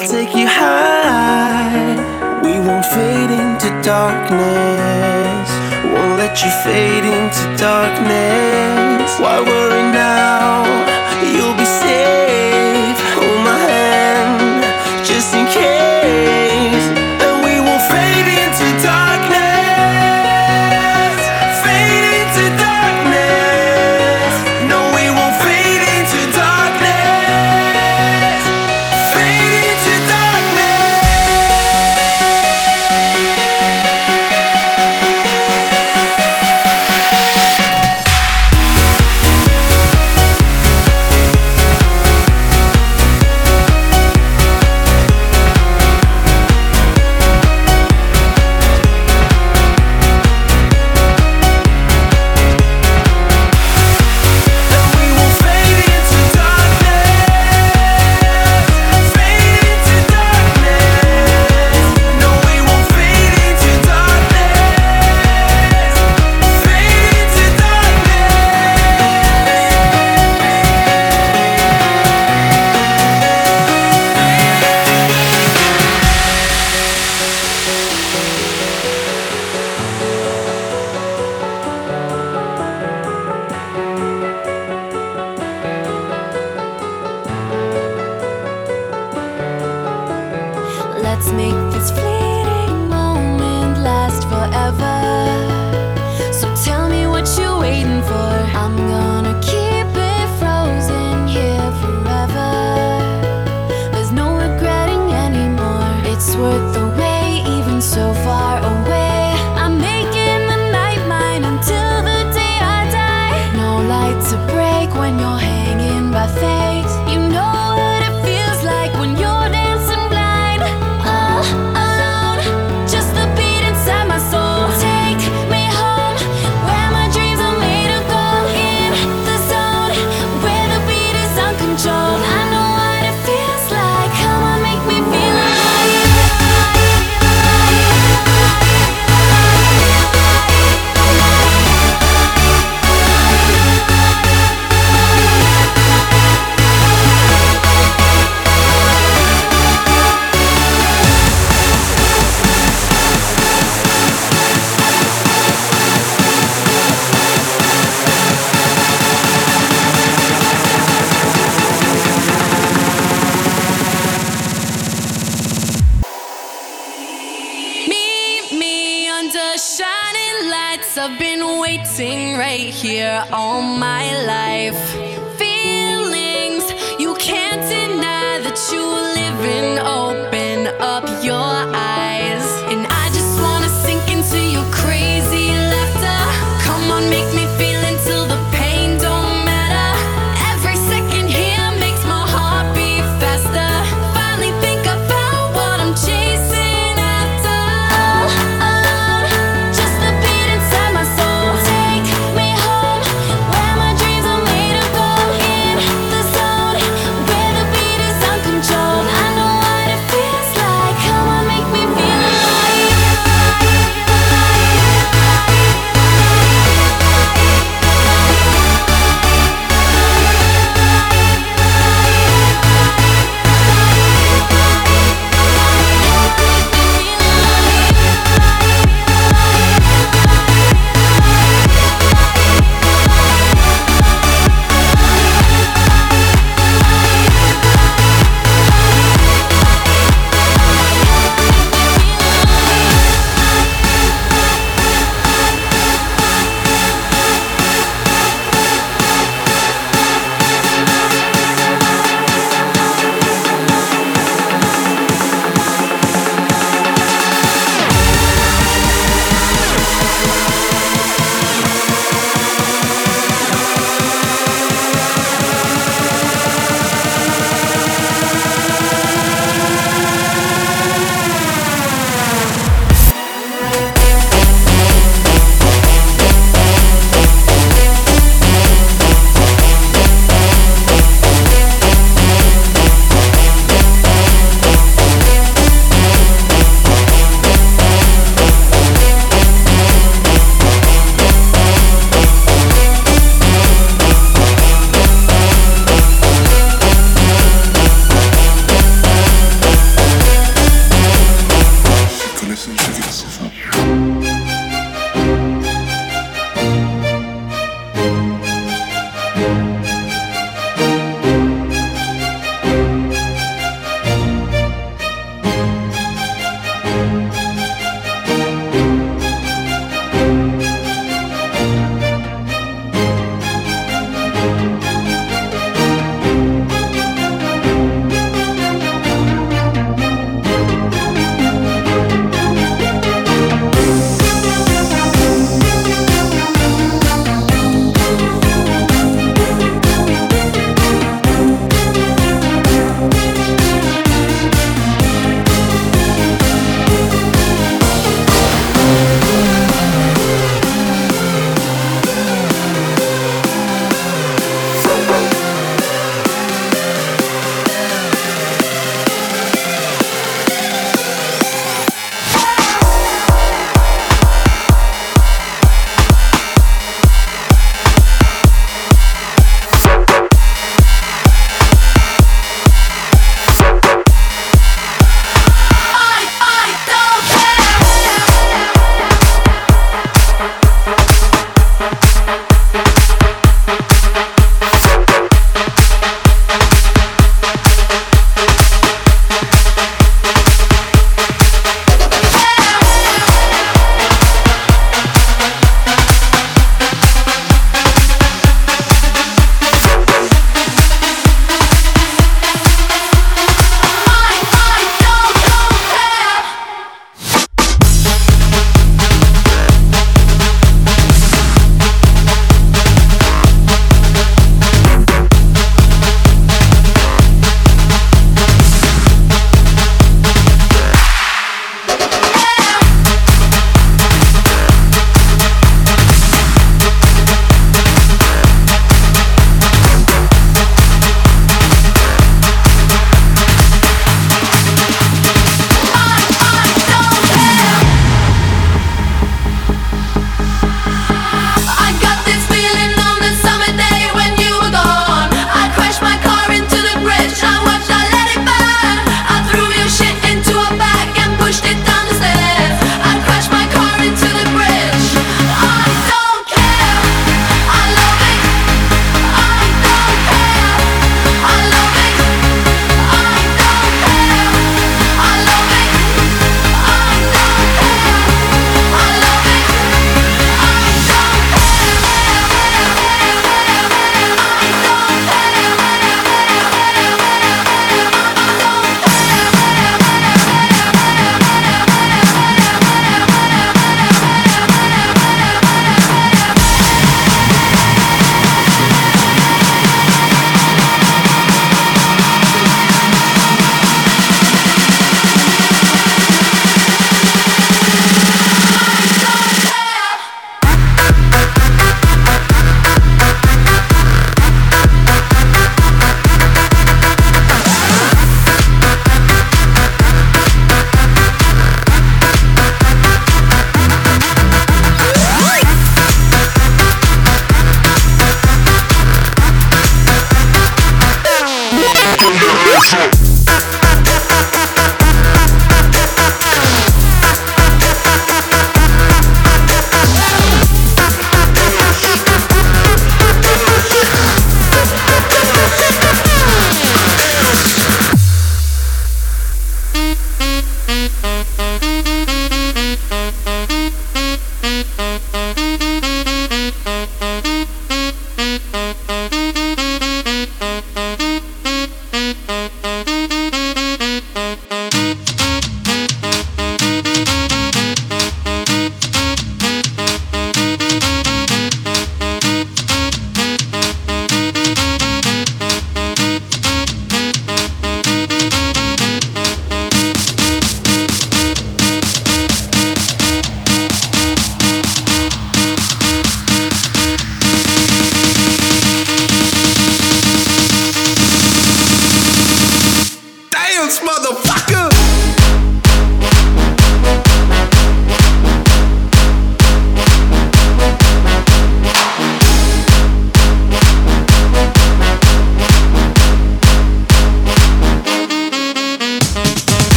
I'll take you high. We won't fade into darkness. Won't let you fade into darkness. Why worry now? waiting right here all my life. Feelings you can't deny that you.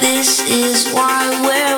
This is why we're